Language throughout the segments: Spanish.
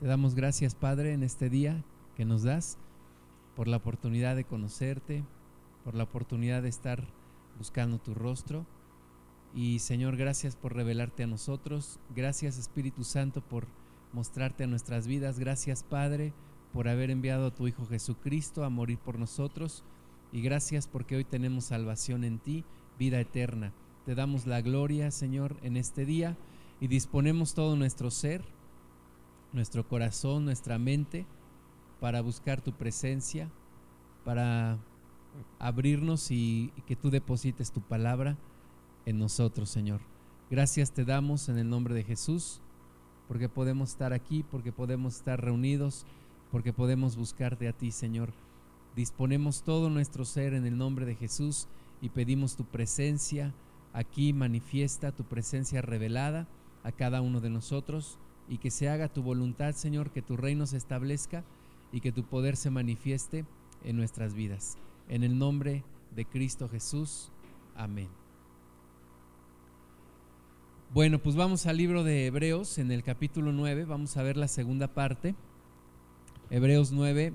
Te damos gracias, Padre, en este día que nos das por la oportunidad de conocerte, por la oportunidad de estar buscando tu rostro. Y Señor, gracias por revelarte a nosotros. Gracias Espíritu Santo por mostrarte a nuestras vidas. Gracias Padre por haber enviado a tu Hijo Jesucristo a morir por nosotros. Y gracias porque hoy tenemos salvación en ti, vida eterna. Te damos la gloria, Señor, en este día y disponemos todo nuestro ser, nuestro corazón, nuestra mente para buscar tu presencia, para abrirnos y, que tú deposites tu palabra en nosotros, Señor. Gracias te damos en el nombre de Jesús, porque podemos estar aquí, porque podemos estar reunidos, porque podemos buscarte a ti, Señor. Disponemos todo nuestro ser en el nombre de Jesús y pedimos tu presencia aquí, manifiesta tu presencia revelada a cada uno de nosotros y que se haga tu voluntad, Señor, que tu reino se establezca y que tu poder se manifieste en nuestras vidas. En el nombre de Cristo Jesús. Amén. Bueno, pues vamos al libro de Hebreos en el capítulo 9, vamos a ver la segunda parte. Hebreos 9,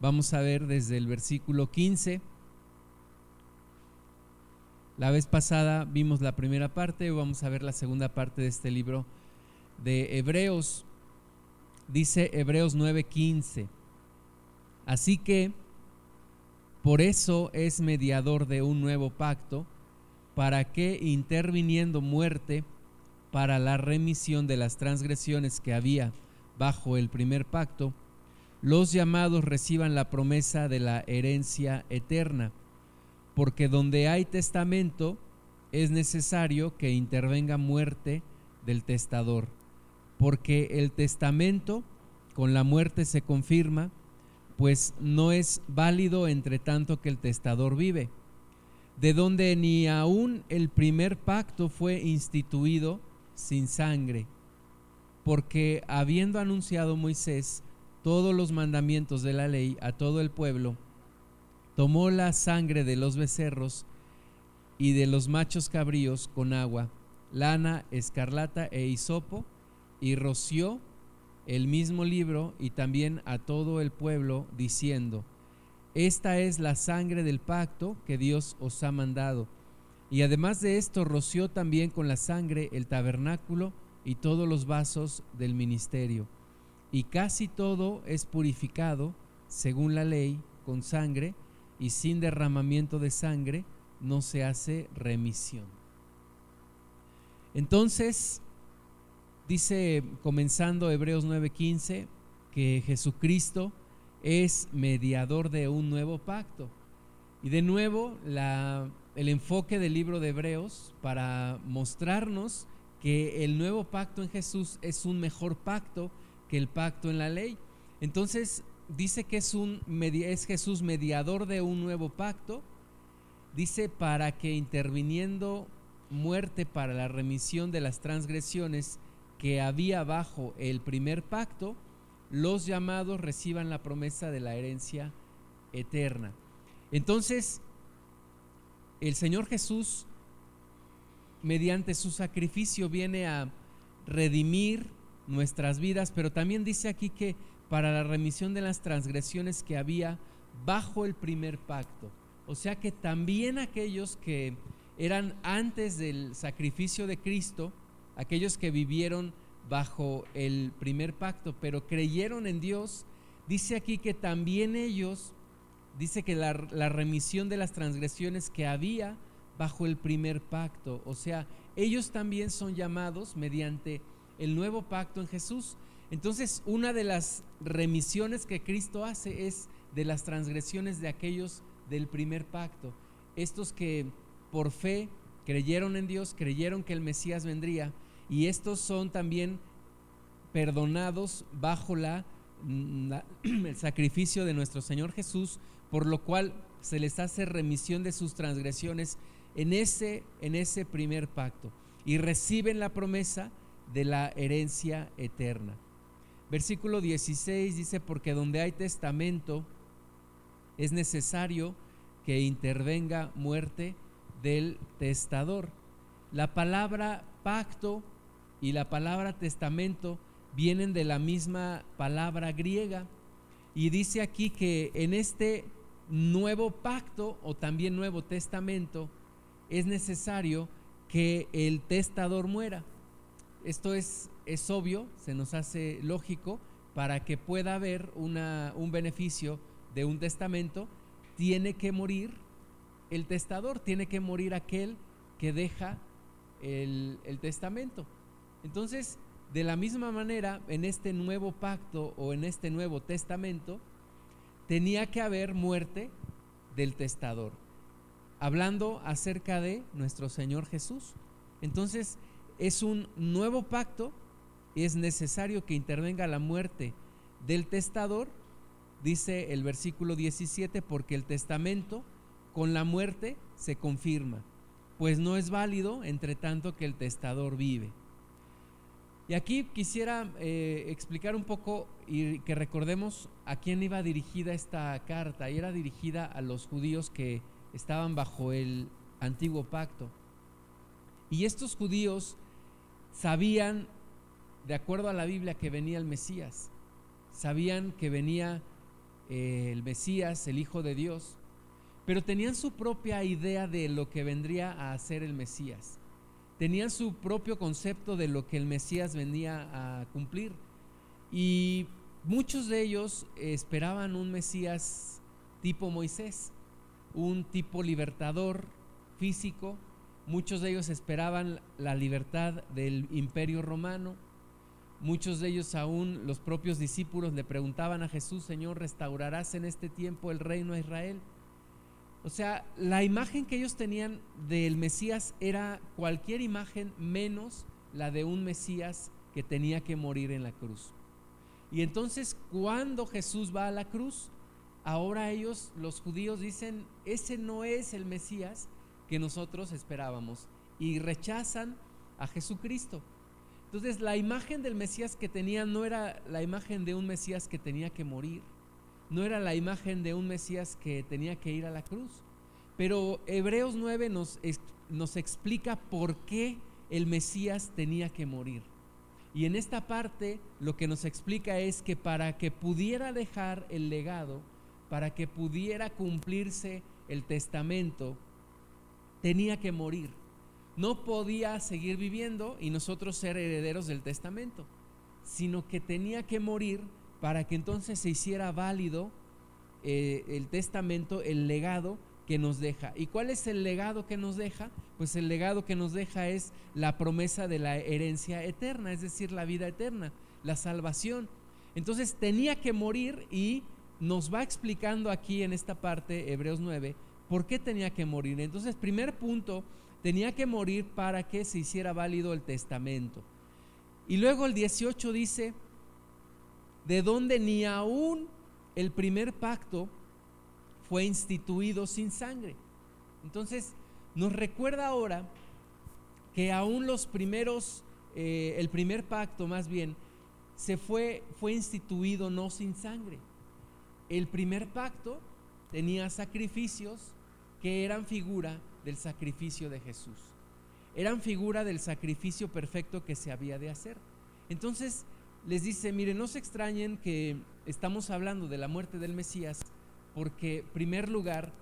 vamos a ver desde el versículo 15. La vez pasada vimos la primera parte, vamos a ver la segunda parte de este libro de Hebreos. Dice Hebreos 9:15. Así que por eso es mediador de un nuevo pacto, para que interviniendo muerte para la remisión de las transgresiones que había bajo el primer pacto, los llamados reciban la promesa de la herencia eterna, porque donde hay testamento es necesario que intervenga muerte del testador, porque el testamento con la muerte se confirma, pues no es válido entre tanto que el testador vive, de donde ni aún el primer pacto fue instituido sin sangre, porque habiendo anunciado Moisés todos los mandamientos de la ley a todo el pueblo, tomó la sangre de los becerros y de los machos cabríos con agua, lana, escarlata e hisopo, y roció el mismo libro y también a todo el pueblo, diciendo, Esta es la sangre del pacto que Dios os ha mandado. Y además de esto, roció también con la sangre el tabernáculo y todos los vasos del ministerio. Y casi todo es purificado, según la ley, con sangre, y sin derramamiento de sangre no se hace remisión. Entonces, Dice, comenzando Hebreos 9:15, que Jesucristo es mediador de un nuevo pacto. Y de nuevo, el enfoque del libro de Hebreos para mostrarnos que el nuevo pacto en Jesús es un mejor pacto que el pacto en la ley. Entonces, dice que es, un, es Jesús mediador de un nuevo pacto. Dice, para que interviniendo muerte para la remisión de las transgresiones, que había bajo el primer pacto, los llamados reciban la promesa de la herencia eterna. Entonces, el Señor Jesús, mediante su sacrificio, viene a redimir nuestras vidas, pero también dice aquí que para la remisión de las transgresiones que había bajo el primer pacto. O sea que también aquellos que eran antes del sacrificio de Cristo, aquellos que vivieron bajo el primer pacto, pero creyeron en Dios, dice aquí que también ellos, dice que la, remisión de las transgresiones que había bajo el primer pacto, o sea, ellos también son llamados mediante el nuevo pacto en Jesús. Entonces, una de las remisiones que Cristo hace es de las transgresiones de aquellos del primer pacto. Estos que por fe creyeron en Dios, creyeron que el Mesías vendría, y estos son también perdonados bajo la, el sacrificio de nuestro Señor Jesús, por lo cual se les hace remisión de sus transgresiones en ese, en ese primer pacto y reciben la promesa de la herencia eterna. Versículo 16 dice, porque donde hay testamento es necesario que intervenga muerte del testador. La palabra pacto y la palabra testamento vienen de la misma palabra griega. Y dice aquí que en este nuevo pacto o también nuevo testamento es necesario que el testador muera. Esto es, es obvio, se nos hace lógico, para que pueda haber una, un beneficio de un testamento, tiene que morir el testador, tiene que morir aquel que deja el, el testamento. Entonces, de la misma manera, en este nuevo pacto o en este nuevo testamento, tenía que haber muerte del testador, hablando acerca de nuestro Señor Jesús. Entonces, es un nuevo pacto, es necesario que intervenga la muerte del testador, dice el versículo 17, porque el testamento con la muerte se confirma, pues no es válido entre tanto que el testador vive. Y aquí quisiera eh, explicar un poco y que recordemos a quién iba dirigida esta carta. Y era dirigida a los judíos que estaban bajo el antiguo pacto. Y estos judíos sabían, de acuerdo a la Biblia, que venía el Mesías. Sabían que venía eh, el Mesías, el Hijo de Dios. Pero tenían su propia idea de lo que vendría a hacer el Mesías tenían su propio concepto de lo que el Mesías venía a cumplir. Y muchos de ellos esperaban un Mesías tipo Moisés, un tipo libertador físico. Muchos de ellos esperaban la libertad del imperio romano. Muchos de ellos aún, los propios discípulos, le preguntaban a Jesús, Señor, ¿restaurarás en este tiempo el reino de Israel? O sea, la imagen que ellos tenían del Mesías era cualquier imagen menos la de un Mesías que tenía que morir en la cruz. Y entonces cuando Jesús va a la cruz, ahora ellos, los judíos, dicen, ese no es el Mesías que nosotros esperábamos. Y rechazan a Jesucristo. Entonces la imagen del Mesías que tenían no era la imagen de un Mesías que tenía que morir no era la imagen de un Mesías que tenía que ir a la cruz. Pero Hebreos 9 nos, nos explica por qué el Mesías tenía que morir. Y en esta parte lo que nos explica es que para que pudiera dejar el legado, para que pudiera cumplirse el testamento, tenía que morir. No podía seguir viviendo y nosotros ser herederos del testamento, sino que tenía que morir para que entonces se hiciera válido eh, el testamento, el legado que nos deja. ¿Y cuál es el legado que nos deja? Pues el legado que nos deja es la promesa de la herencia eterna, es decir, la vida eterna, la salvación. Entonces tenía que morir y nos va explicando aquí en esta parte, Hebreos 9, por qué tenía que morir. Entonces, primer punto, tenía que morir para que se hiciera válido el testamento. Y luego el 18 dice, de donde ni aún el primer pacto fue instituido sin sangre. Entonces, nos recuerda ahora que aún los primeros, eh, el primer pacto más bien, se fue, fue instituido no sin sangre. El primer pacto tenía sacrificios que eran figura del sacrificio de Jesús. Eran figura del sacrificio perfecto que se había de hacer. Entonces, les dice, miren, no se extrañen que estamos hablando de la muerte del Mesías, porque, primer lugar,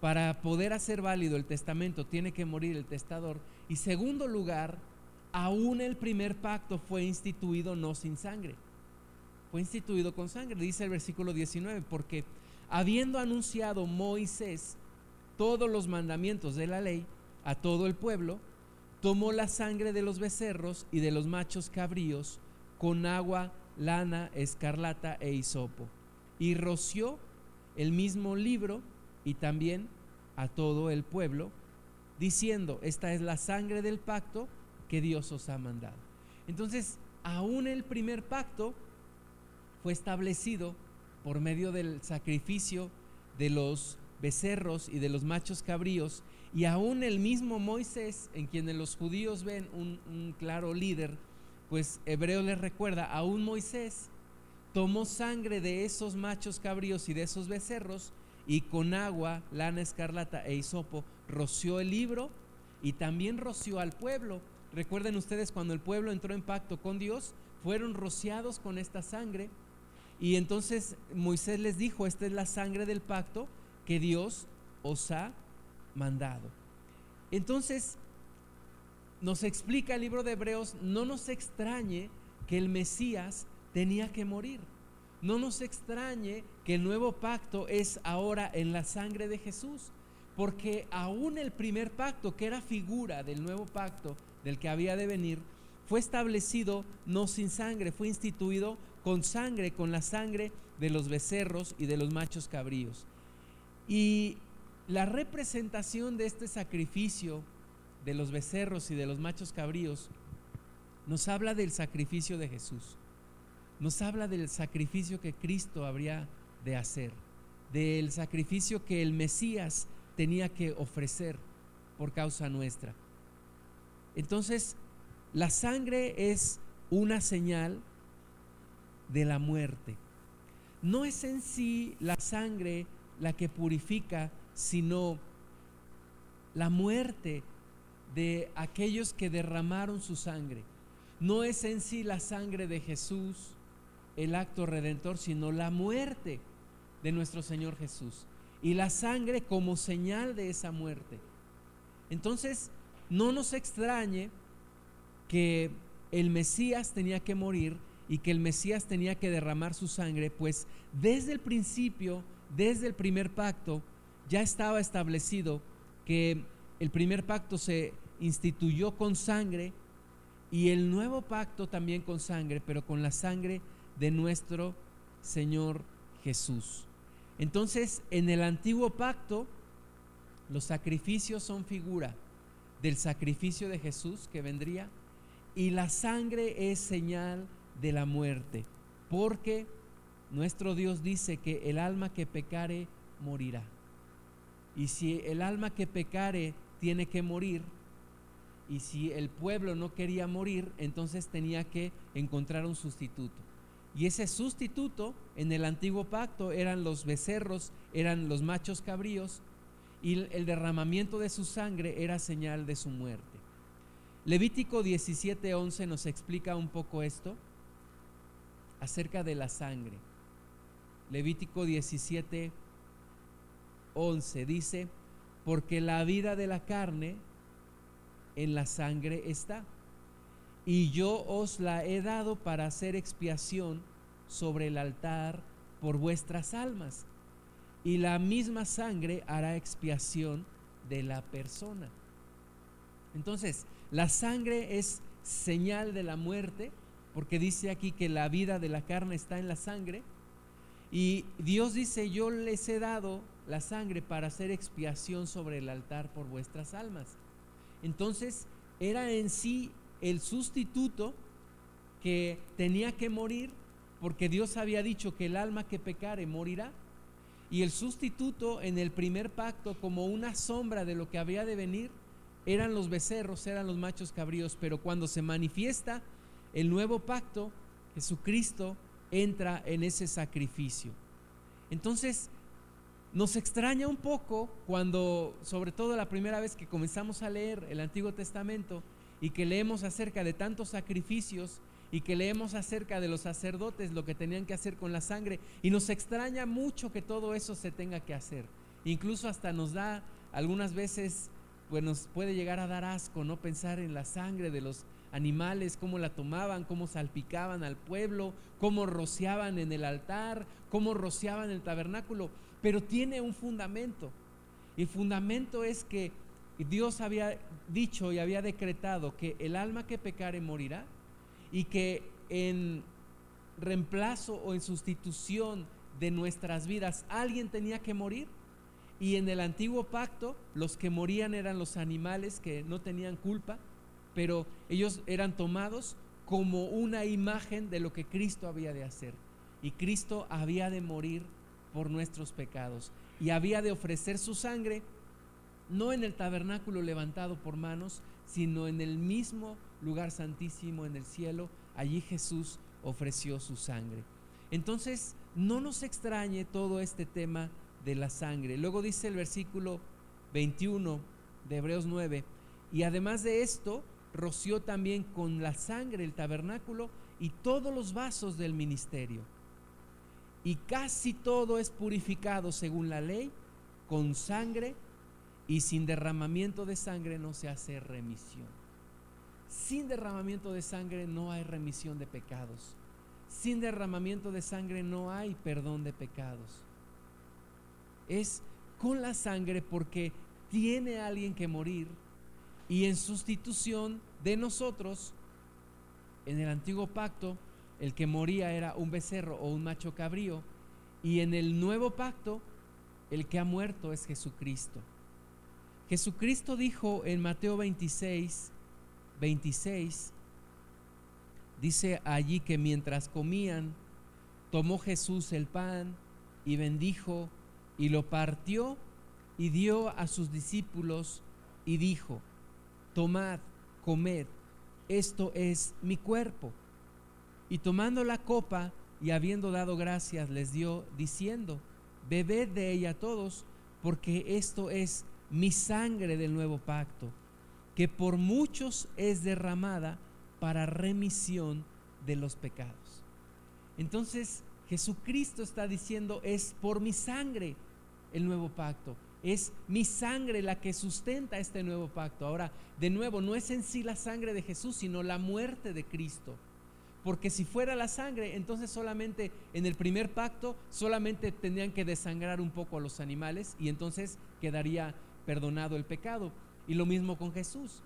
para poder hacer válido el testamento tiene que morir el testador, y segundo lugar, aún el primer pacto fue instituido no sin sangre, fue instituido con sangre, dice el versículo 19, porque habiendo anunciado Moisés todos los mandamientos de la ley a todo el pueblo, tomó la sangre de los becerros y de los machos cabríos, con agua, lana, escarlata e hisopo. Y roció el mismo libro y también a todo el pueblo, diciendo, esta es la sangre del pacto que Dios os ha mandado. Entonces, aún el primer pacto fue establecido por medio del sacrificio de los becerros y de los machos cabríos, y aún el mismo Moisés, en quien los judíos ven un, un claro líder, pues Hebreo les recuerda, aún Moisés tomó sangre de esos machos cabríos y de esos becerros y con agua, lana escarlata e hisopo roció el libro y también roció al pueblo. recuerden ustedes cuando el pueblo entró en pacto con Dios, fueron rociados con esta sangre y entonces Moisés les dijo, esta es la sangre del pacto que Dios os ha mandado. Entonces, nos explica el libro de Hebreos, no nos extrañe que el Mesías tenía que morir. No nos extrañe que el nuevo pacto es ahora en la sangre de Jesús, porque aún el primer pacto, que era figura del nuevo pacto del que había de venir, fue establecido no sin sangre, fue instituido con sangre, con la sangre de los becerros y de los machos cabríos. Y la representación de este sacrificio de los becerros y de los machos cabríos nos habla del sacrificio de Jesús. Nos habla del sacrificio que Cristo habría de hacer, del sacrificio que el Mesías tenía que ofrecer por causa nuestra. Entonces, la sangre es una señal de la muerte. No es en sí la sangre la que purifica, sino la muerte de aquellos que derramaron su sangre. No es en sí la sangre de Jesús el acto redentor, sino la muerte de nuestro Señor Jesús. Y la sangre como señal de esa muerte. Entonces, no nos extrañe que el Mesías tenía que morir y que el Mesías tenía que derramar su sangre, pues desde el principio, desde el primer pacto, ya estaba establecido que el primer pacto se instituyó con sangre y el nuevo pacto también con sangre, pero con la sangre de nuestro Señor Jesús. Entonces, en el antiguo pacto, los sacrificios son figura del sacrificio de Jesús que vendría y la sangre es señal de la muerte, porque nuestro Dios dice que el alma que pecare morirá. Y si el alma que pecare tiene que morir, y si el pueblo no quería morir, entonces tenía que encontrar un sustituto. Y ese sustituto en el antiguo pacto eran los becerros, eran los machos cabríos, y el derramamiento de su sangre era señal de su muerte. Levítico 17:11 nos explica un poco esto acerca de la sangre. Levítico 17:11 dice, porque la vida de la carne en la sangre está, y yo os la he dado para hacer expiación sobre el altar por vuestras almas, y la misma sangre hará expiación de la persona. Entonces, la sangre es señal de la muerte, porque dice aquí que la vida de la carne está en la sangre. Y Dios dice, yo les he dado la sangre para hacer expiación sobre el altar por vuestras almas. Entonces, era en sí el sustituto que tenía que morir, porque Dios había dicho que el alma que pecare morirá. Y el sustituto en el primer pacto, como una sombra de lo que había de venir, eran los becerros, eran los machos cabríos, pero cuando se manifiesta el nuevo pacto, Jesucristo entra en ese sacrificio. Entonces, nos extraña un poco cuando, sobre todo la primera vez que comenzamos a leer el Antiguo Testamento y que leemos acerca de tantos sacrificios y que leemos acerca de los sacerdotes, lo que tenían que hacer con la sangre, y nos extraña mucho que todo eso se tenga que hacer. Incluso hasta nos da algunas veces pues nos puede llegar a dar asco, ¿no? Pensar en la sangre de los animales, cómo la tomaban, cómo salpicaban al pueblo, cómo rociaban en el altar, cómo rociaban el tabernáculo, pero tiene un fundamento. Y el fundamento es que Dios había dicho y había decretado que el alma que pecare morirá y que en reemplazo o en sustitución de nuestras vidas alguien tenía que morir y en el antiguo pacto los que morían eran los animales que no tenían culpa, pero ellos eran tomados como una imagen de lo que Cristo había de hacer. Y Cristo había de morir por nuestros pecados y había de ofrecer su sangre no en el tabernáculo levantado por manos, sino en el mismo lugar santísimo en el cielo. Allí Jesús ofreció su sangre. Entonces, no nos extrañe todo este tema de la sangre. Luego dice el versículo 21 de Hebreos 9, y además de esto, roció también con la sangre el tabernáculo y todos los vasos del ministerio. Y casi todo es purificado según la ley, con sangre, y sin derramamiento de sangre no se hace remisión. Sin derramamiento de sangre no hay remisión de pecados. Sin derramamiento de sangre no hay perdón de pecados. Es con la sangre porque tiene alguien que morir y en sustitución de nosotros, en el antiguo pacto, el que moría era un becerro o un macho cabrío y en el nuevo pacto, el que ha muerto es Jesucristo. Jesucristo dijo en Mateo 26, 26, dice allí que mientras comían, tomó Jesús el pan y bendijo y lo partió y dio a sus discípulos y dijo, tomad, comed, esto es mi cuerpo. Y tomando la copa y habiendo dado gracias, les dio diciendo, bebed de ella todos, porque esto es mi sangre del nuevo pacto, que por muchos es derramada para remisión de los pecados. Entonces Jesucristo está diciendo, es por mi sangre el nuevo pacto. Es mi sangre la que sustenta este nuevo pacto. Ahora, de nuevo, no es en sí la sangre de Jesús, sino la muerte de Cristo. Porque si fuera la sangre, entonces solamente en el primer pacto, solamente tendrían que desangrar un poco a los animales y entonces quedaría perdonado el pecado. Y lo mismo con Jesús.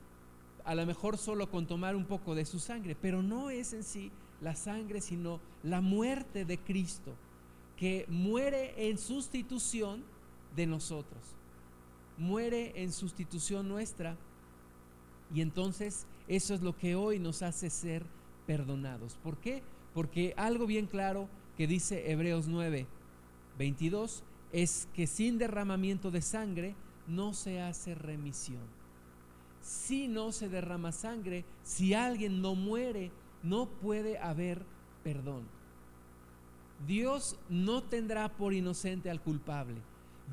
A lo mejor solo con tomar un poco de su sangre, pero no es en sí la sangre, sino la muerte de Cristo, que muere en sustitución de nosotros. Muere en sustitución nuestra y entonces eso es lo que hoy nos hace ser perdonados. ¿Por qué? Porque algo bien claro que dice Hebreos 9, 22 es que sin derramamiento de sangre no se hace remisión. Si no se derrama sangre, si alguien no muere, no puede haber perdón. Dios no tendrá por inocente al culpable.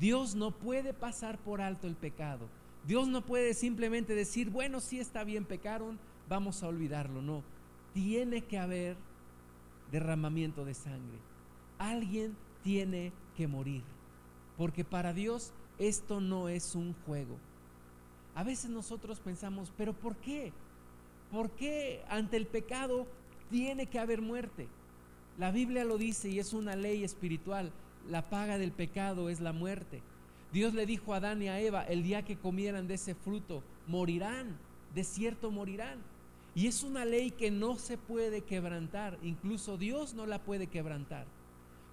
Dios no puede pasar por alto el pecado. Dios no puede simplemente decir, bueno, si está bien, pecaron, vamos a olvidarlo. No, tiene que haber derramamiento de sangre. Alguien tiene que morir. Porque para Dios esto no es un juego. A veces nosotros pensamos, pero ¿por qué? ¿Por qué ante el pecado tiene que haber muerte? La Biblia lo dice y es una ley espiritual la paga del pecado es la muerte. Dios le dijo a Adán y a Eva, el día que comieran de ese fruto, morirán, de cierto morirán. Y es una ley que no se puede quebrantar, incluso Dios no la puede quebrantar.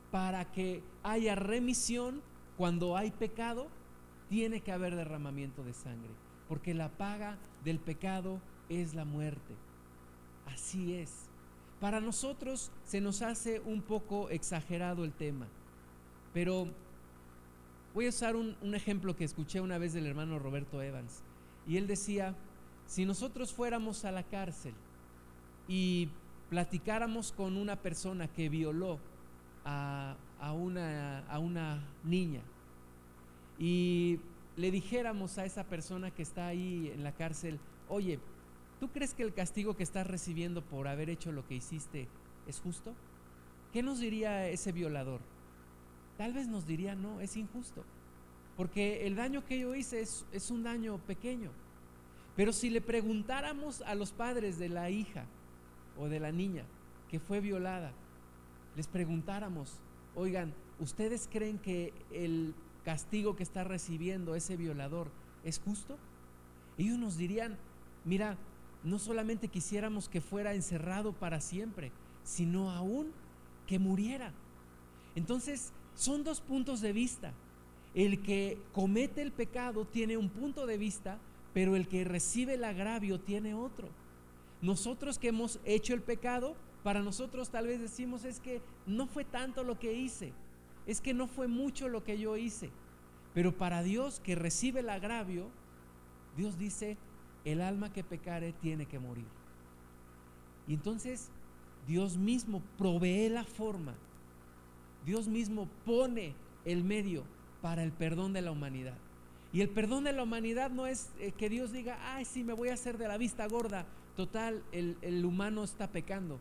Para que haya remisión cuando hay pecado, tiene que haber derramamiento de sangre, porque la paga del pecado es la muerte. Así es. Para nosotros se nos hace un poco exagerado el tema. Pero voy a usar un, ejemplo que escuché una vez del hermano Roberto Evans. Y él decía, si nosotros fuéramos a la cárcel y platicáramos con una persona que violó a, una, a, una, niña y le dijéramos a esa persona que está ahí en la cárcel, oye, ¿tú crees que el castigo que estás recibiendo por haber hecho lo que hiciste es justo? ¿Qué nos diría ese violador? tal vez nos diría, no, es injusto, porque el daño que yo hice es, es un daño pequeño. Pero si le preguntáramos a los padres de la hija o de la niña que fue violada, les preguntáramos, oigan, ¿ustedes creen que el castigo que está recibiendo ese violador es justo? Ellos nos dirían, mira, no solamente quisiéramos que fuera encerrado para siempre, sino aún que muriera. Entonces, son dos puntos de vista. El que comete el pecado tiene un punto de vista, pero el que recibe el agravio tiene otro. Nosotros que hemos hecho el pecado, para nosotros tal vez decimos es que no fue tanto lo que hice, es que no fue mucho lo que yo hice. Pero para Dios que recibe el agravio, Dios dice, el alma que pecare tiene que morir. Y entonces Dios mismo provee la forma Dios mismo pone el medio para el perdón de la humanidad. Y el perdón de la humanidad no es eh, que Dios diga, ay, sí, me voy a hacer de la vista gorda. Total, el, el humano está pecando.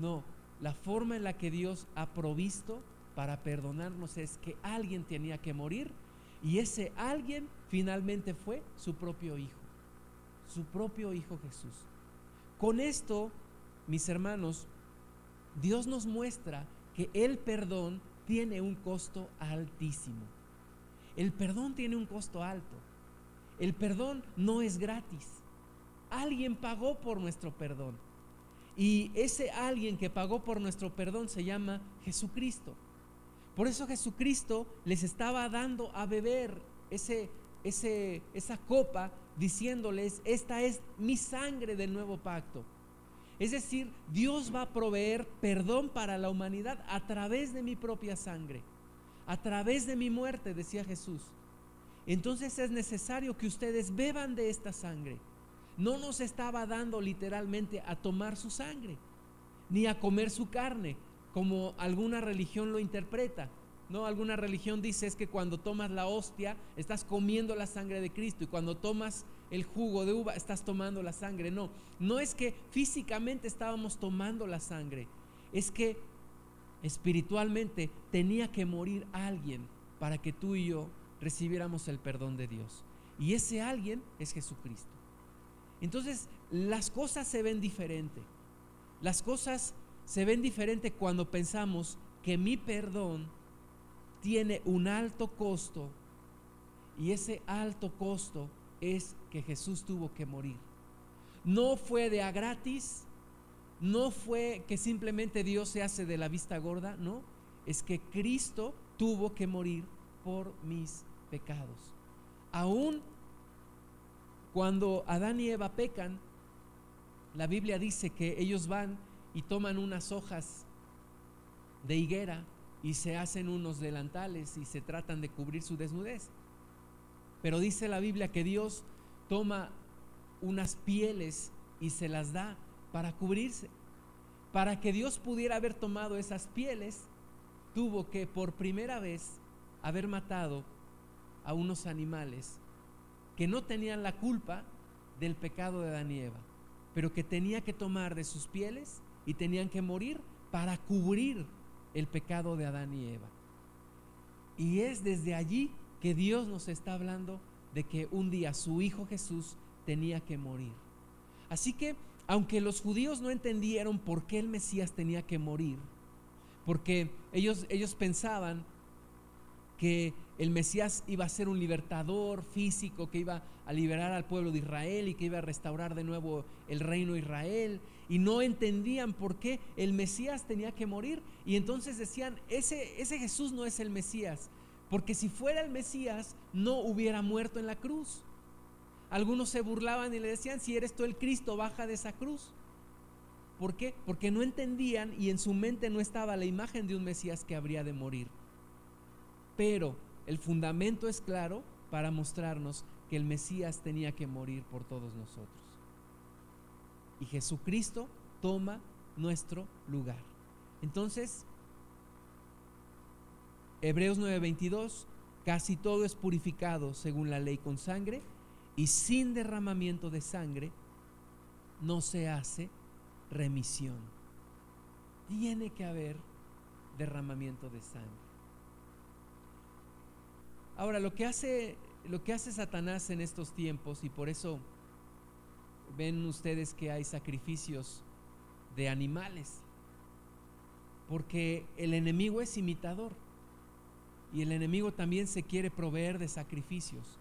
No, la forma en la que Dios ha provisto para perdonarnos es que alguien tenía que morir y ese alguien finalmente fue su propio Hijo, su propio Hijo Jesús. Con esto, mis hermanos, Dios nos muestra que el perdón tiene un costo altísimo. El perdón tiene un costo alto. El perdón no es gratis. Alguien pagó por nuestro perdón. Y ese alguien que pagó por nuestro perdón se llama Jesucristo. Por eso Jesucristo les estaba dando a beber ese, esa copa diciéndoles, esta es mi sangre del nuevo pacto. Es decir, Dios va a proveer perdón para la humanidad a través de mi propia sangre, a través de mi muerte, decía Jesús. Entonces es necesario que ustedes beban de esta sangre. No nos estaba dando literalmente a tomar su sangre, ni a comer su carne, como alguna religión lo interpreta. No, alguna religión dice es que cuando tomas la hostia estás comiendo la sangre de Cristo y cuando tomas el jugo de uva estás tomando la sangre. No, no es que físicamente estábamos tomando la sangre, es que espiritualmente tenía que morir alguien para que tú y yo recibiéramos el perdón de Dios. Y ese alguien es Jesucristo. Entonces, las cosas se ven diferente. Las cosas se ven diferente cuando pensamos que mi perdón tiene un alto costo y ese alto costo es que Jesús tuvo que morir. No fue de a gratis, no fue que simplemente Dios se hace de la vista gorda, no, es que Cristo tuvo que morir por mis pecados. Aún cuando Adán y Eva pecan, la Biblia dice que ellos van y toman unas hojas de higuera y se hacen unos delantales y se tratan de cubrir su desnudez. Pero dice la Biblia que Dios toma unas pieles y se las da para cubrirse. Para que Dios pudiera haber tomado esas pieles, tuvo que por primera vez haber matado a unos animales que no tenían la culpa del pecado de Adán y Eva, pero que tenía que tomar de sus pieles y tenían que morir para cubrir el pecado de Adán y Eva. Y es desde allí que Dios nos está hablando de que un día su Hijo Jesús tenía que morir. Así que, aunque los judíos no entendieron por qué el Mesías tenía que morir, porque ellos, ellos pensaban que el Mesías iba a ser un libertador físico, que iba a liberar al pueblo de Israel y que iba a restaurar de nuevo el reino de Israel. Y no entendían por qué el Mesías tenía que morir. Y entonces decían, ese, ese Jesús no es el Mesías, porque si fuera el Mesías no hubiera muerto en la cruz. Algunos se burlaban y le decían, si eres tú el Cristo, baja de esa cruz. ¿Por qué? Porque no entendían y en su mente no estaba la imagen de un Mesías que habría de morir. Pero el fundamento es claro para mostrarnos que el Mesías tenía que morir por todos nosotros. Y Jesucristo toma nuestro lugar. Entonces, Hebreos 9:22, casi todo es purificado según la ley con sangre y sin derramamiento de sangre no se hace remisión. Tiene que haber derramamiento de sangre. Ahora, lo que hace, lo que hace Satanás en estos tiempos, y por eso ven ustedes que hay sacrificios de animales, porque el enemigo es imitador y el enemigo también se quiere proveer de sacrificios.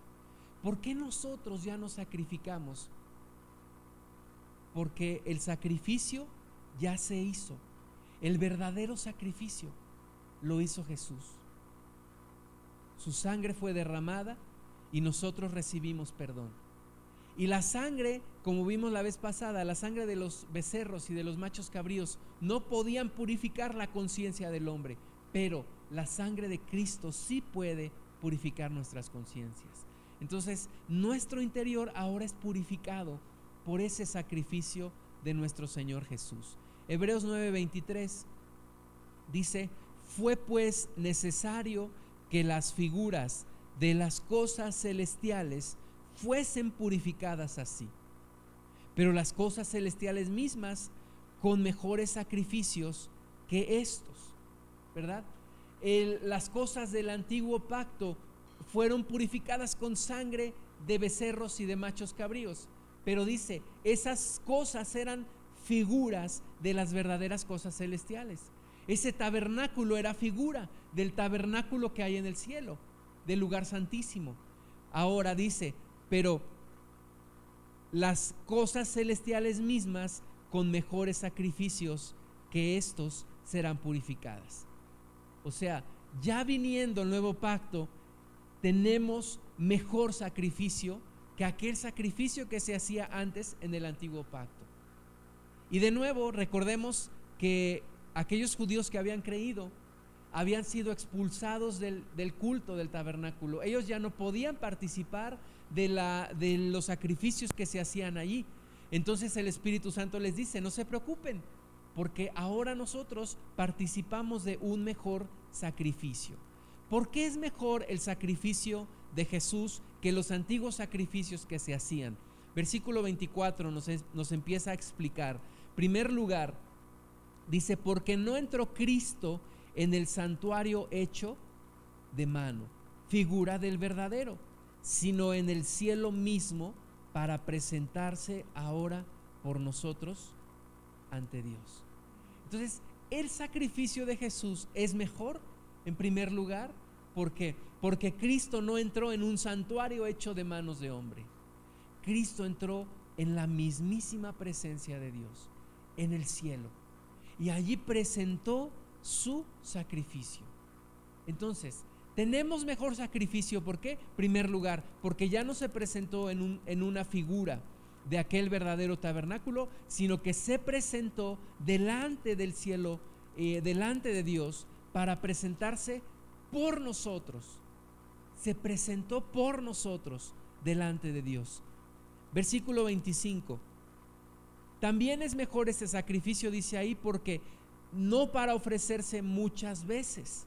¿Por qué nosotros ya no sacrificamos? Porque el sacrificio ya se hizo. El verdadero sacrificio lo hizo Jesús. Su sangre fue derramada y nosotros recibimos perdón. Y la sangre, como vimos la vez pasada, la sangre de los becerros y de los machos cabríos no podían purificar la conciencia del hombre, pero la sangre de Cristo sí puede purificar nuestras conciencias. Entonces, nuestro interior ahora es purificado por ese sacrificio de nuestro Señor Jesús. Hebreos 9:23 dice, fue pues necesario que las figuras de las cosas celestiales fuesen purificadas así. Pero las cosas celestiales mismas con mejores sacrificios que estos, ¿verdad? las cosas del antiguo pacto fueron purificadas con sangre de becerros y de machos cabríos. Pero dice, esas cosas eran figuras de las verdaderas cosas celestiales. Ese tabernáculo era figura del tabernáculo que hay en el cielo, del lugar santísimo. Ahora dice, pero las cosas celestiales mismas con mejores sacrificios que estos serán purificadas. O sea, ya viniendo el nuevo pacto, tenemos mejor sacrificio que aquel sacrificio que se hacía antes en el antiguo pacto. Y de nuevo, recordemos que aquellos judíos que habían creído habían sido expulsados del, culto del tabernáculo. Ellos ya no podían participar de, la, de los sacrificios que se hacían allí. Entonces el Espíritu Santo les dice, no se preocupen, porque ahora nosotros participamos de un mejor sacrificio. ¿Por qué es mejor el sacrificio de Jesús que los antiguos sacrificios que se hacían? Versículo 24 nos, nos empieza a explicar. Primer lugar, dice, porque no entró Cristo en el santuario hecho de mano, figura del verdadero, sino en el cielo mismo para presentarse ahora por nosotros ante Dios. Entonces, el sacrificio de Jesús es mejor, en primer lugar, ¿por qué? Porque Cristo no entró en un santuario hecho de manos de hombre. Cristo entró en la mismísima presencia de Dios, en el cielo. Y allí presentó su sacrificio. Entonces, tenemos mejor sacrificio, ¿por qué? Primer lugar, porque ya no se presentó en, un, en una figura de aquel verdadero tabernáculo, sino que se presentó delante del cielo, eh, delante de Dios, para presentarse por nosotros. Se presentó por nosotros delante de Dios. Versículo 25. También es mejor ese sacrificio, dice ahí, porque no para ofrecerse muchas veces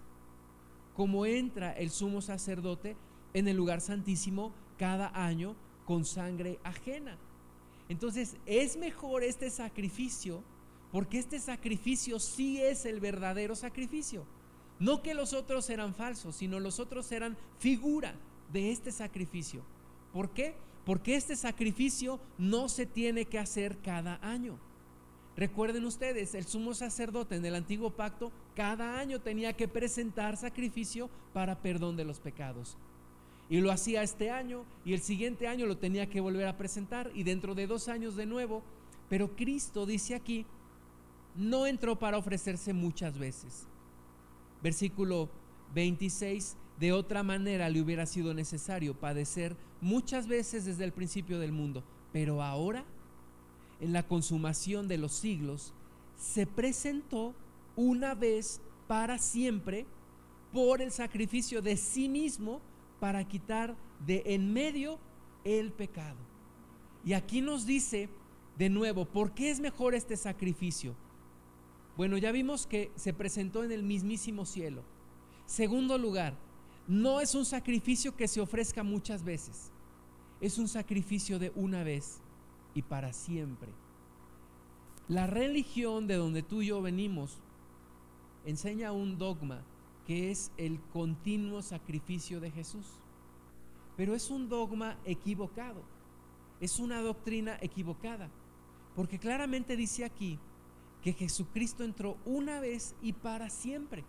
como entra el sumo sacerdote en el lugar santísimo cada año con sangre ajena. Entonces es mejor este sacrificio porque este sacrificio sí es el verdadero sacrificio. No que los otros eran falsos, sino los otros eran figura de este sacrificio. ¿Por qué? Porque este sacrificio no se tiene que hacer cada año. Recuerden ustedes, el sumo sacerdote en el antiguo pacto cada año tenía que presentar sacrificio para perdón de los pecados. Y lo hacía este año y el siguiente año lo tenía que volver a presentar y dentro de dos años de nuevo. Pero Cristo dice aquí, no entró para ofrecerse muchas veces. Versículo 26, de otra manera le hubiera sido necesario padecer muchas veces desde el principio del mundo, pero ahora en la consumación de los siglos, se presentó una vez para siempre por el sacrificio de sí mismo para quitar de en medio el pecado. Y aquí nos dice de nuevo, ¿por qué es mejor este sacrificio? Bueno, ya vimos que se presentó en el mismísimo cielo. Segundo lugar, no es un sacrificio que se ofrezca muchas veces, es un sacrificio de una vez y para siempre. La religión de donde tú y yo venimos enseña un dogma que es el continuo sacrificio de Jesús. Pero es un dogma equivocado, es una doctrina equivocada, porque claramente dice aquí que Jesucristo entró una vez y para siempre.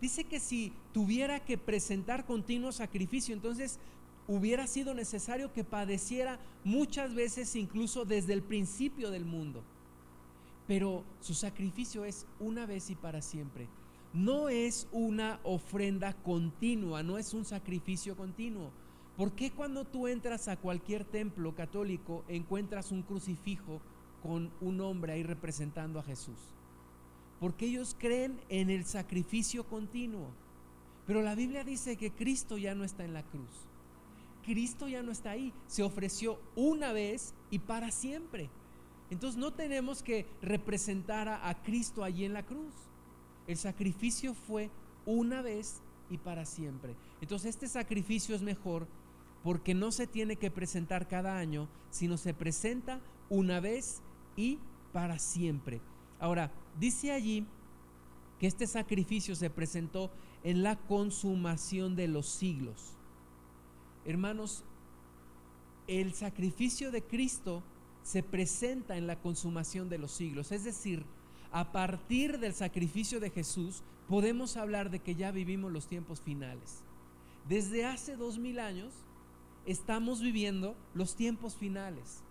Dice que si tuviera que presentar continuo sacrificio, entonces hubiera sido necesario que padeciera muchas veces, incluso desde el principio del mundo. Pero su sacrificio es una vez y para siempre. No es una ofrenda continua, no es un sacrificio continuo. ¿Por qué cuando tú entras a cualquier templo católico encuentras un crucifijo con un hombre ahí representando a Jesús? Porque ellos creen en el sacrificio continuo. Pero la Biblia dice que Cristo ya no está en la cruz. Cristo ya no está ahí, se ofreció una vez y para siempre. Entonces no tenemos que representar a, Cristo allí en la cruz. El sacrificio fue una vez y para siempre. Entonces este sacrificio es mejor porque no se tiene que presentar cada año, sino se presenta una vez y para siempre. Ahora, dice allí que este sacrificio se presentó en la consumación de los siglos. Hermanos, el sacrificio de Cristo se presenta en la consumación de los siglos, es decir, a partir del sacrificio de Jesús podemos hablar de que ya vivimos los tiempos finales. Desde hace dos mil años estamos viviendo los tiempos finales,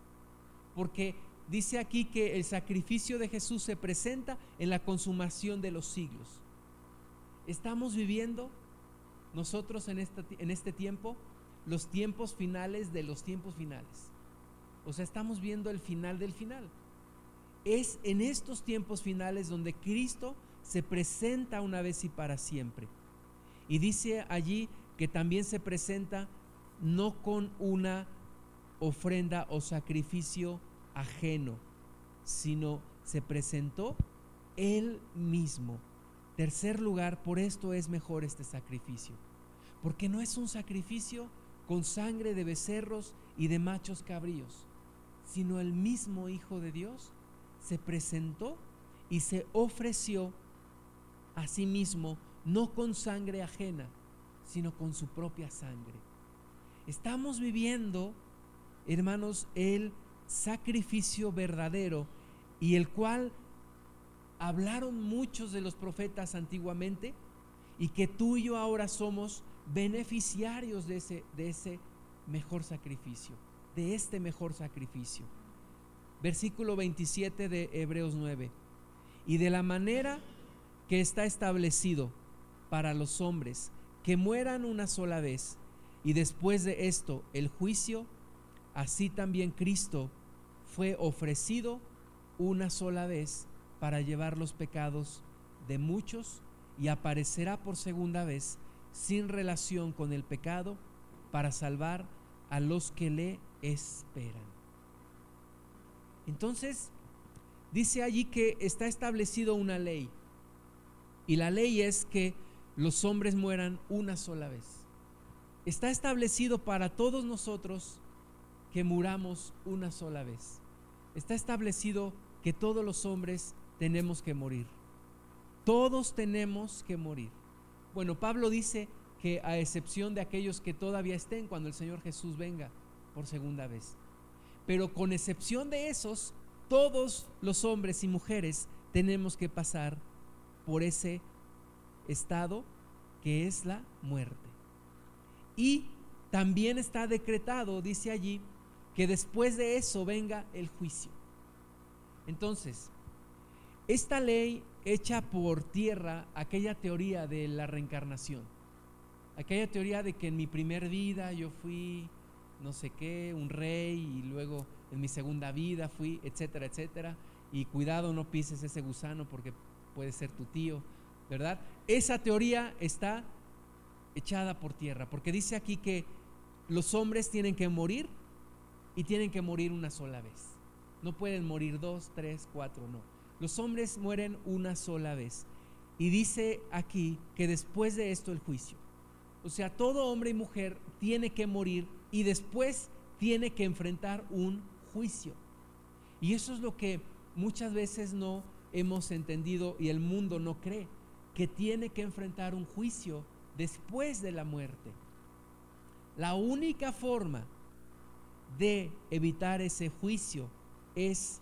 porque dice aquí que el sacrificio de Jesús se presenta en la consumación de los siglos. Estamos viviendo nosotros en, en este tiempo los tiempos finales de los tiempos finales. O sea, estamos viendo el final del final. Es en estos tiempos finales donde Cristo se presenta una vez y para siempre. Y dice allí que también se presenta no con una ofrenda o sacrificio ajeno, sino se presentó él mismo. Tercer lugar, por esto es mejor este sacrificio, porque no es un sacrificio con sangre de becerros y de machos cabríos, sino el mismo Hijo de Dios se presentó y se ofreció a sí mismo, no con sangre ajena, sino con su propia sangre. Estamos viviendo, hermanos, el sacrificio verdadero y el cual hablaron muchos de los profetas antiguamente y que tú y yo ahora somos beneficiarios de ese, de ese mejor sacrificio, de este mejor sacrificio. Versículo 27 de Hebreos 9. Y de la manera que está establecido para los hombres que mueran una sola vez y después de esto el juicio, así también Cristo fue ofrecido una sola vez para llevar los pecados de muchos y aparecerá por segunda vez sin relación con el pecado para salvar a los que le esperan. Entonces, dice allí que está establecido una ley. Y la ley es que los hombres mueran una sola vez. Está establecido para todos nosotros que muramos una sola vez. Está establecido que todos los hombres tenemos que morir. Todos tenemos que morir. Bueno, Pablo dice que a excepción de aquellos que todavía estén cuando el Señor Jesús venga por segunda vez. Pero con excepción de esos, todos los hombres y mujeres tenemos que pasar por ese estado que es la muerte. Y también está decretado, dice allí, que después de eso venga el juicio. Entonces, esta ley echa por tierra aquella teoría de la reencarnación, aquella teoría de que en mi primer vida yo fui no sé qué, un rey y luego en mi segunda vida fui, etcétera, etcétera, y cuidado no pises ese gusano porque puede ser tu tío, ¿verdad? Esa teoría está echada por tierra, porque dice aquí que los hombres tienen que morir y tienen que morir una sola vez. No pueden morir dos, tres, cuatro, no. Los hombres mueren una sola vez. Y dice aquí que después de esto el juicio. O sea, todo hombre y mujer tiene que morir y después tiene que enfrentar un juicio. Y eso es lo que muchas veces no hemos entendido y el mundo no cree, que tiene que enfrentar un juicio después de la muerte. La única forma de evitar ese juicio es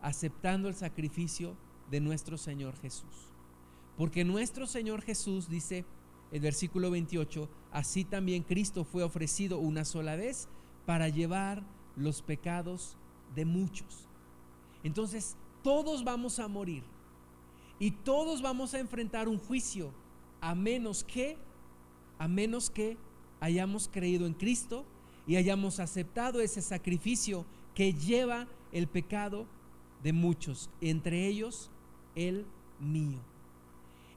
aceptando el sacrificio de nuestro Señor Jesús. Porque nuestro Señor Jesús dice, el versículo 28, así también Cristo fue ofrecido una sola vez para llevar los pecados de muchos. Entonces, todos vamos a morir y todos vamos a enfrentar un juicio a menos que a menos que hayamos creído en Cristo y hayamos aceptado ese sacrificio que lleva el pecado de muchos, entre ellos el mío.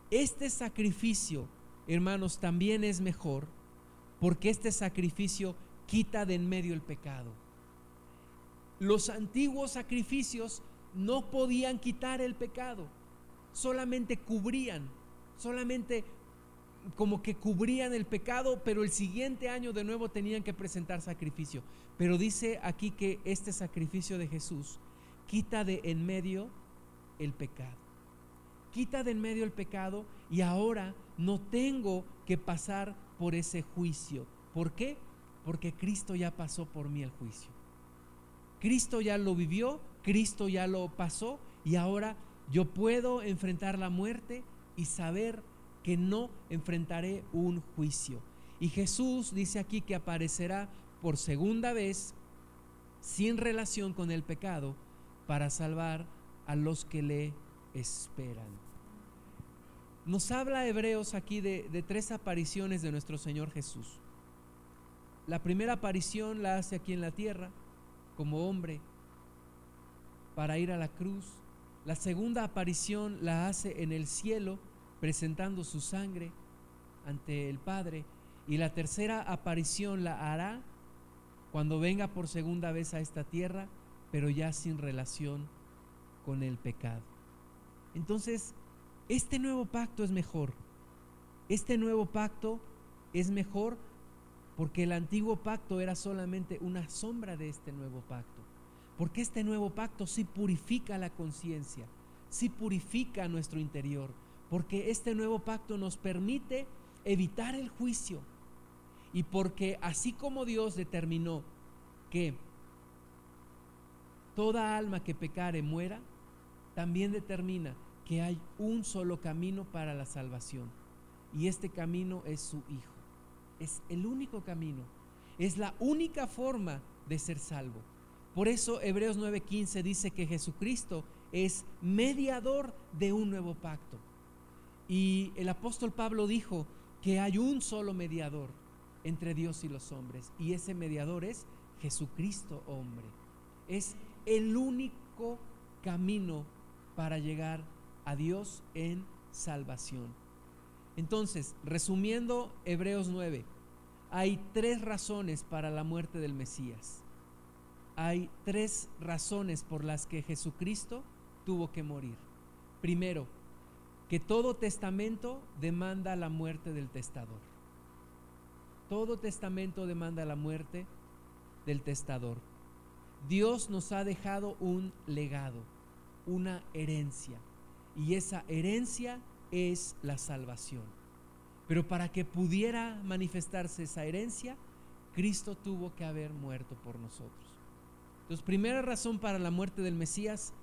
Este sacrificio, hermanos, también es mejor porque este sacrificio quita de en medio el pecado. Los antiguos sacrificios no podían quitar el pecado, solamente cubrían, solamente como que cubrían el pecado, pero el siguiente año de nuevo tenían que presentar sacrificio. Pero dice aquí que este sacrificio de Jesús quita de en medio el pecado. Quita de en medio el pecado y ahora no tengo que pasar por ese juicio. ¿Por qué? Porque Cristo ya pasó por mí el juicio. Cristo ya lo vivió, Cristo ya lo pasó y ahora yo puedo enfrentar la muerte y saber que no enfrentaré un juicio. Y Jesús dice aquí que aparecerá por segunda vez sin relación con el pecado para salvar a los que le esperan. Nos habla Hebreos aquí de, de, tres apariciones de nuestro Señor Jesús. La primera aparición la hace aquí en la tierra como hombre para ir a la cruz. La segunda aparición la hace en el cielo presentando su sangre ante el Padre. Y la tercera aparición la hará cuando venga por segunda vez a esta tierra, pero ya sin relación con el pecado. Entonces, este nuevo pacto es mejor. Este nuevo pacto es mejor porque el antiguo pacto era solamente una sombra de este nuevo pacto. Porque este nuevo pacto sí purifica la conciencia, sí purifica nuestro interior. Porque este nuevo pacto nos permite evitar el juicio. Y porque así como Dios determinó que toda alma que pecare muera, también determina que hay un solo camino para la salvación. Y este camino es su Hijo. Es el único camino. Es la única forma de ser salvo. Por eso Hebreos 9:15 dice que Jesucristo es mediador de un nuevo pacto. Y el apóstol Pablo dijo que hay un solo mediador entre Dios y los hombres. Y ese mediador es Jesucristo hombre. Es el único camino para llegar a Dios en salvación. Entonces, resumiendo Hebreos 9, hay tres razones para la muerte del Mesías. Hay tres razones por las que Jesucristo tuvo que morir. Primero, que todo testamento demanda la muerte del testador. Todo testamento demanda la muerte del testador. Dios nos ha dejado un legado, una herencia, y esa herencia es la salvación. Pero para que pudiera manifestarse esa herencia, Cristo tuvo que haber muerto por nosotros. Entonces, primera razón para la muerte del Mesías,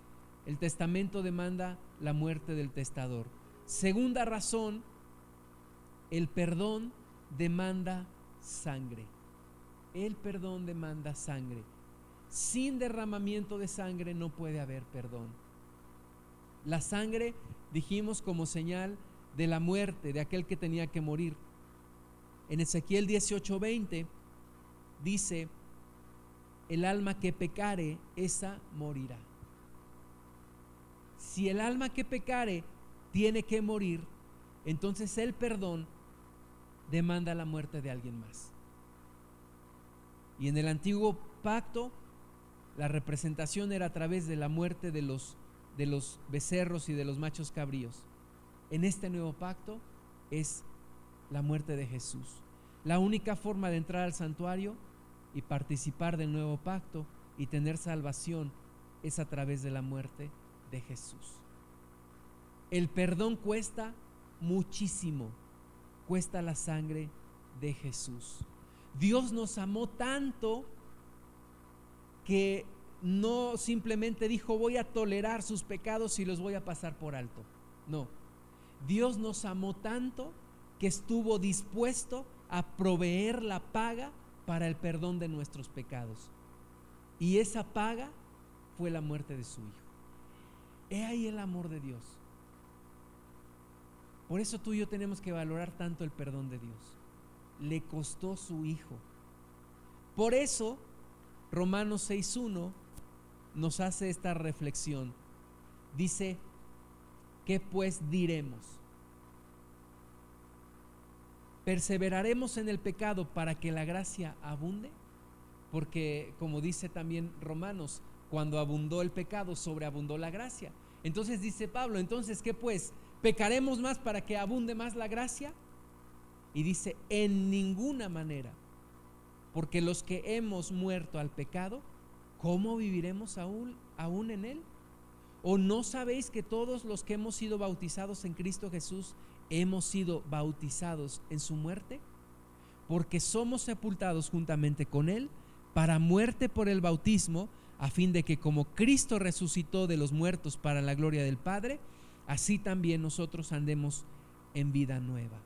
el testamento demanda la muerte del testador. Segunda razón, el perdón demanda sangre. El perdón demanda sangre. Sin derramamiento de sangre no puede haber perdón. La sangre, dijimos, como señal de la muerte de aquel que tenía que morir. En Ezequiel 18:20 dice, el alma que pecare, esa morirá. Si el alma que pecare tiene que morir, entonces el perdón demanda la muerte de alguien más. Y en el antiguo pacto, la representación era a través de la muerte de los, de los becerros y de los machos cabríos. En este nuevo pacto es la muerte de Jesús. La única forma de entrar al santuario y participar del nuevo pacto y tener salvación es a través de la muerte de Jesús. El perdón cuesta muchísimo, cuesta la sangre de Jesús. Dios nos amó tanto que no simplemente dijo voy a tolerar sus pecados y los voy a pasar por alto. No, Dios nos amó tanto que estuvo dispuesto a proveer la paga para el perdón de nuestros pecados. Y esa paga fue la muerte de su Hijo. He ahí el amor de Dios. Por eso tú y yo tenemos que valorar tanto el perdón de Dios le costó su hijo. Por eso, Romanos 6.1 nos hace esta reflexión. Dice, ¿qué pues diremos? ¿Perseveraremos en el pecado para que la gracia abunde? Porque, como dice también Romanos, cuando abundó el pecado, sobreabundó la gracia. Entonces dice Pablo, entonces, ¿qué pues? ¿Pecaremos más para que abunde más la gracia? y dice en ninguna manera. Porque los que hemos muerto al pecado, ¿cómo viviremos aún, aún en él? ¿O no sabéis que todos los que hemos sido bautizados en Cristo Jesús hemos sido bautizados en su muerte? Porque somos sepultados juntamente con Él para muerte por el bautismo, a fin de que como Cristo resucitó de los muertos para la gloria del Padre, así también nosotros andemos en vida nueva.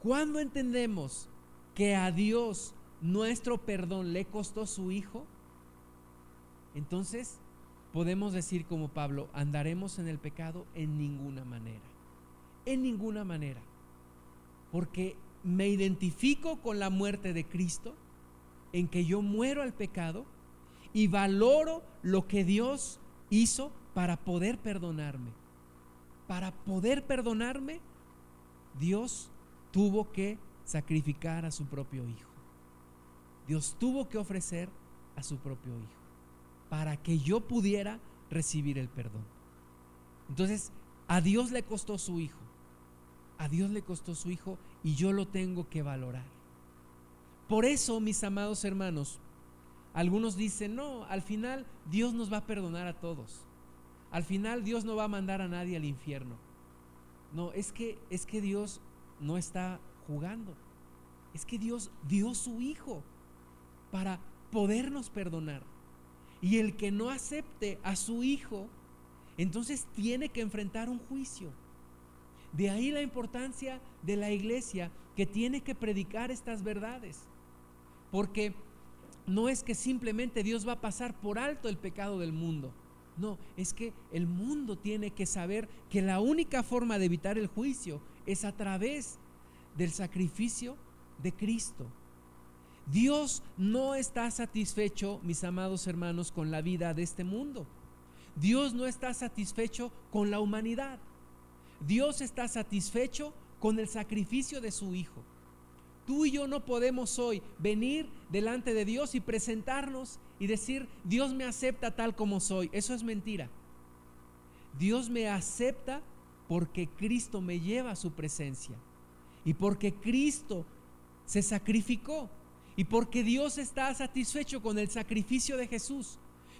Cuando entendemos que a Dios nuestro perdón le costó su Hijo, entonces podemos decir como Pablo, andaremos en el pecado en ninguna manera. En ninguna manera. Porque me identifico con la muerte de Cristo, en que yo muero al pecado y valoro lo que Dios hizo para poder perdonarme. Para poder perdonarme, Dios tuvo que sacrificar a su propio Hijo. Dios tuvo que ofrecer a su propio Hijo para que yo pudiera recibir el perdón. Entonces, a Dios le costó su hijo. A Dios le costó su hijo y yo lo tengo que valorar. Por eso, mis amados hermanos, algunos dicen, no, al final Dios nos va a perdonar a todos. Al final Dios no va a mandar a nadie al infierno. No, es que es que Dios no está jugando. Es que Dios dio su hijo para podernos perdonar. Y el que no acepte a su hijo, entonces tiene que enfrentar un juicio. De ahí la importancia de la iglesia que tiene que predicar estas verdades. Porque no es que simplemente Dios va a pasar por alto el pecado del mundo. No, es que el mundo tiene que saber que la única forma de evitar el juicio es a través del sacrificio de Cristo. Dios no está satisfecho, mis amados hermanos, con la vida de este mundo. Dios no está satisfecho con la humanidad. Dios está satisfecho con el sacrificio de su Hijo. Tú y yo no podemos hoy venir delante de Dios y presentarnos y decir, Dios me acepta tal como soy. Eso es mentira. Dios me acepta porque Cristo me lleva a su presencia y porque Cristo se sacrificó y porque Dios está satisfecho con el sacrificio de Jesús.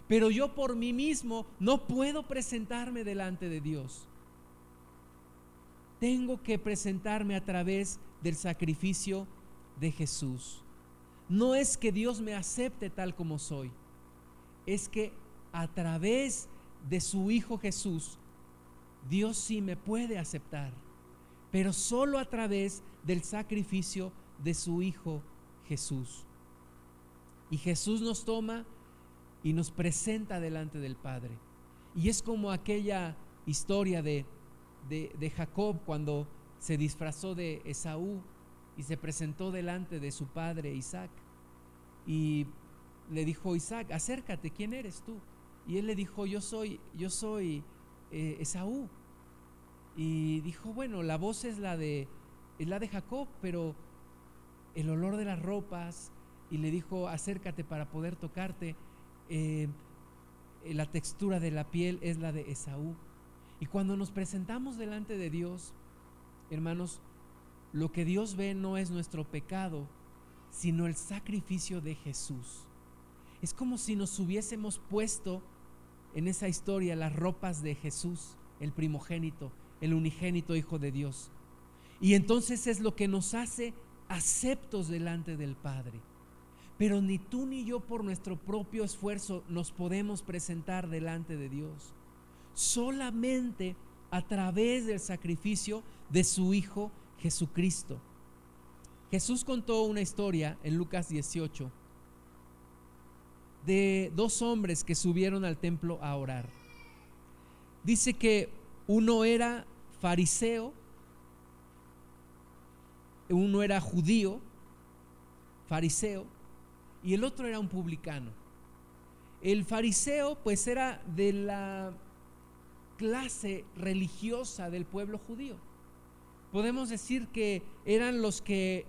Pero yo por mí mismo no puedo presentarme delante de Dios. Tengo que presentarme a través del sacrificio de Jesús. No es que Dios me acepte tal como soy, es que a través de su Hijo Jesús, Dios sí me puede aceptar, pero solo a través del sacrificio de su Hijo Jesús. Y Jesús nos toma y nos presenta delante del Padre. Y es como aquella historia de, de, Jacob cuando se disfrazó de Esaú y se presentó delante de su padre Isaac. Y le dijo Isaac, acércate, ¿quién eres tú? Y él le dijo, yo soy, yo soy eh, Esaú. Y dijo, bueno, la voz es la de, la de Jacob, pero el olor de las ropas y le dijo, acércate para poder tocarte. Eh, la textura de la piel es la de Esaú. Y cuando nos presentamos delante de Dios, hermanos, lo que Dios ve no es nuestro pecado, sino el sacrificio de Jesús. Es como si nos hubiésemos puesto en esa historia las ropas de Jesús, el primogénito, el unigénito Hijo de Dios. Y entonces es lo que nos hace aceptos delante del Padre. Pero ni tú ni yo por nuestro propio esfuerzo nos podemos presentar delante de Dios. Solamente a través del sacrificio de su Hijo Jesucristo. Jesús contó una historia en Lucas 18 de dos hombres que subieron al templo a orar. Dice que uno era fariseo uno era judío, fariseo, y el otro era un publicano. El fariseo pues era de la clase religiosa del pueblo judío. Podemos decir que eran los que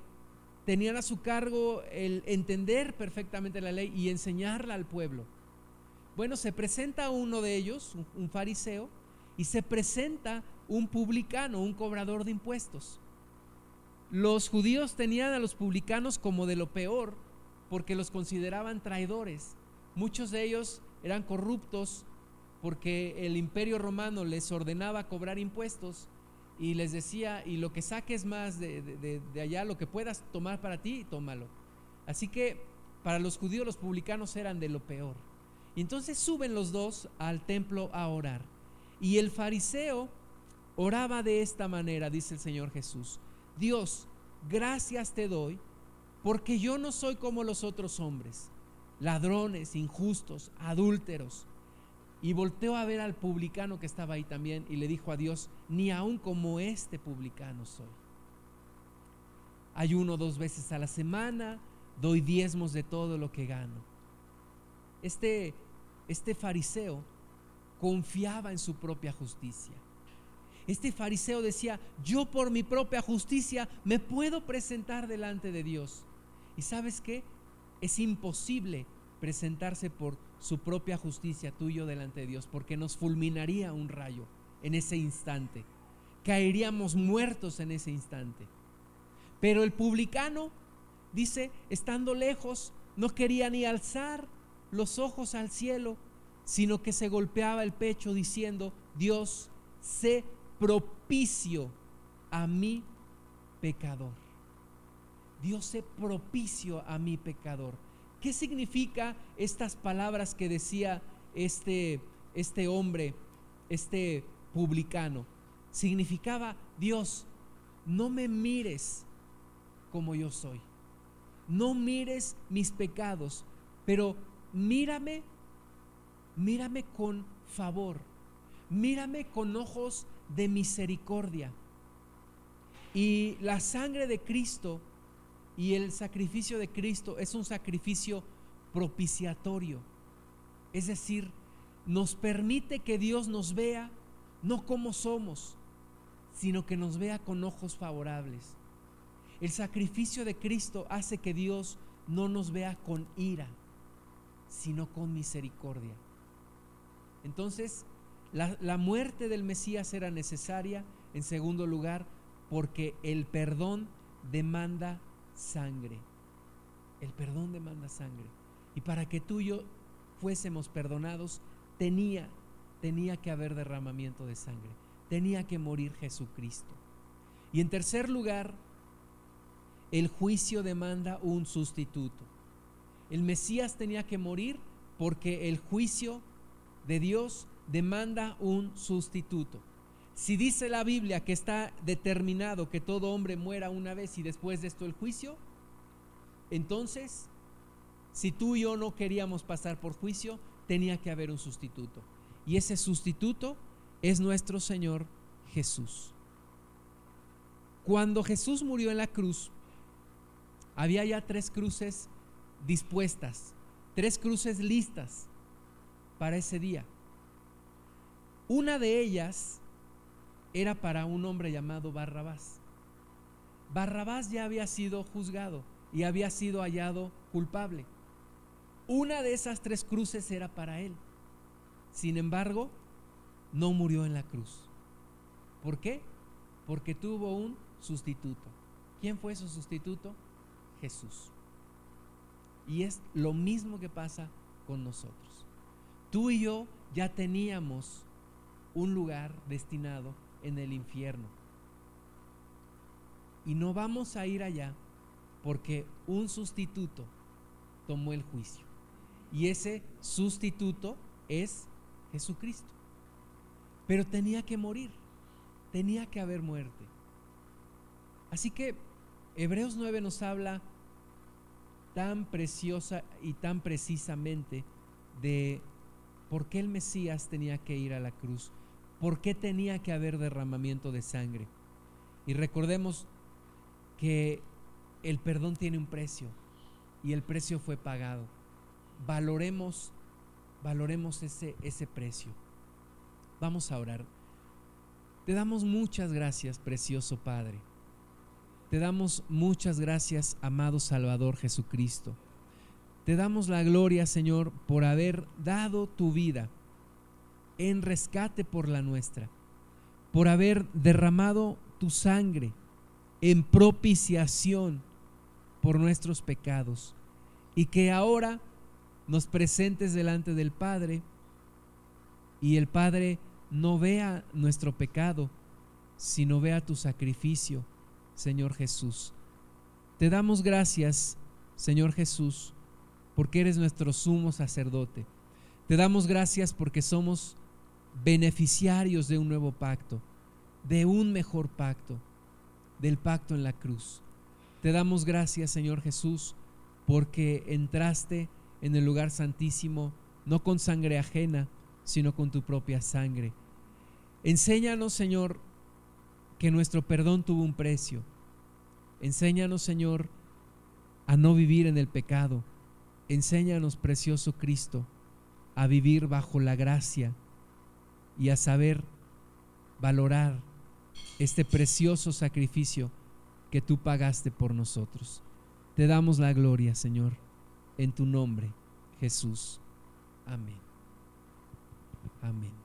tenían a su cargo el entender perfectamente la ley y enseñarla al pueblo. Bueno, se presenta uno de ellos, un, fariseo, y se presenta un publicano, un cobrador de impuestos. los judíos tenían a los publicanos como de lo peor porque los consideraban traidores. Muchos de ellos eran corruptos porque el imperio romano les ordenaba cobrar impuestos y les decía, y lo que saques más de, allá, lo que puedas tomar para ti, tómalo. Así que para los judíos los publicanos eran de lo peor. Y entonces suben los dos al templo a orar. Y el fariseo oraba de esta manera, dice el Señor Jesús. Dios, gracias te doy porque yo no soy como los otros hombres, ladrones, injustos, adúlteros. Y volteó a ver al publicano que estaba ahí también y le dijo a Dios, ni aun como este publicano soy. Ayuno dos veces a la semana, doy diezmos de todo lo que gano. Este, este fariseo confiaba en su propia justicia. Este fariseo decía, yo por mi propia justicia me puedo presentar delante de Dios. ¿Y sabes qué? Es imposible presentarse por su propia justicia tuyo delante de Dios, porque nos fulminaría un rayo en ese instante. Caeríamos muertos en ese instante. Pero el publicano, dice, estando lejos, no quería ni alzar los ojos al cielo, sino que se golpeaba el pecho diciendo, Dios, sé propicio a mi pecador. Dios sé propicio a mi pecador. ¿Qué significa estas palabras que decía este, este hombre, este publicano? Significaba, Dios, no me mires como yo soy. No mires mis pecados, pero mírame, mírame con favor. Mírame con ojos de misericordia. Y la sangre de Cristo y el sacrificio de Cristo es un sacrificio propiciatorio. Es decir, nos permite que Dios nos vea no como somos, sino que nos vea con ojos favorables. El sacrificio de Cristo hace que Dios no nos vea con ira, sino con misericordia. Entonces, la, muerte del Mesías era necesaria, en segundo lugar, porque el perdón demanda sangre. El perdón demanda sangre. Y para que tú y yo fuésemos perdonados, tenía, tenía que haber derramamiento de sangre. Tenía que morir Jesucristo. Y en tercer lugar, el juicio demanda un sustituto. El Mesías tenía que morir porque el juicio de Dios demanda un sustituto. Si dice la Biblia que está determinado que todo hombre muera una vez y después de esto el juicio, entonces, si tú y yo no queríamos pasar por juicio, tenía que haber un sustituto. Y ese sustituto es nuestro Señor Jesús. Cuando Jesús murió en la cruz, había ya tres cruces dispuestas, tres cruces listas para ese día. Una de ellas era para un hombre llamado Barrabás. Barrabás ya había sido juzgado y había sido hallado culpable. Una de esas tres cruces era para él. Sin embargo, no murió en la cruz. ¿Por qué? Porque tuvo un sustituto. ¿Quién fue su sustituto? Jesús. Y es lo mismo que pasa con nosotros. Tú y yo ya teníamos un lugar destinado en el infierno. Y no vamos a ir allá porque un sustituto tomó el juicio. Y ese sustituto es Jesucristo. Pero tenía que morir, tenía que haber muerte. Así que Hebreos 9 nos habla tan preciosa y tan precisamente de por qué el Mesías tenía que ir a la cruz ¿Por qué tenía que haber derramamiento de sangre? Y recordemos que el perdón tiene un precio y el precio fue pagado. Valoremos, valoremos ese, ese precio. Vamos a orar. Te damos muchas gracias, precioso Padre. Te damos muchas gracias, amado Salvador Jesucristo. Te damos la gloria, Señor, por haber dado tu vida en rescate por la nuestra, por haber derramado tu sangre en propiciación por nuestros pecados y que ahora nos presentes delante del Padre y el Padre no vea nuestro pecado, sino vea tu sacrificio, Señor Jesús. Te damos gracias, Señor Jesús, porque eres nuestro sumo sacerdote. Te damos gracias porque somos beneficiarios de un nuevo pacto, de un mejor pacto, del pacto en la cruz. Te damos gracias, Señor Jesús, porque entraste en el lugar santísimo, no con sangre ajena, sino con tu propia sangre. Enséñanos, Señor, que nuestro perdón tuvo un precio. Enséñanos, Señor, a no vivir en el pecado. Enséñanos, precioso Cristo, a vivir bajo la gracia y a saber valorar este precioso sacrificio que tú pagaste por nosotros. Te damos la gloria, Señor, en tu nombre, Jesús. Amén. Amén.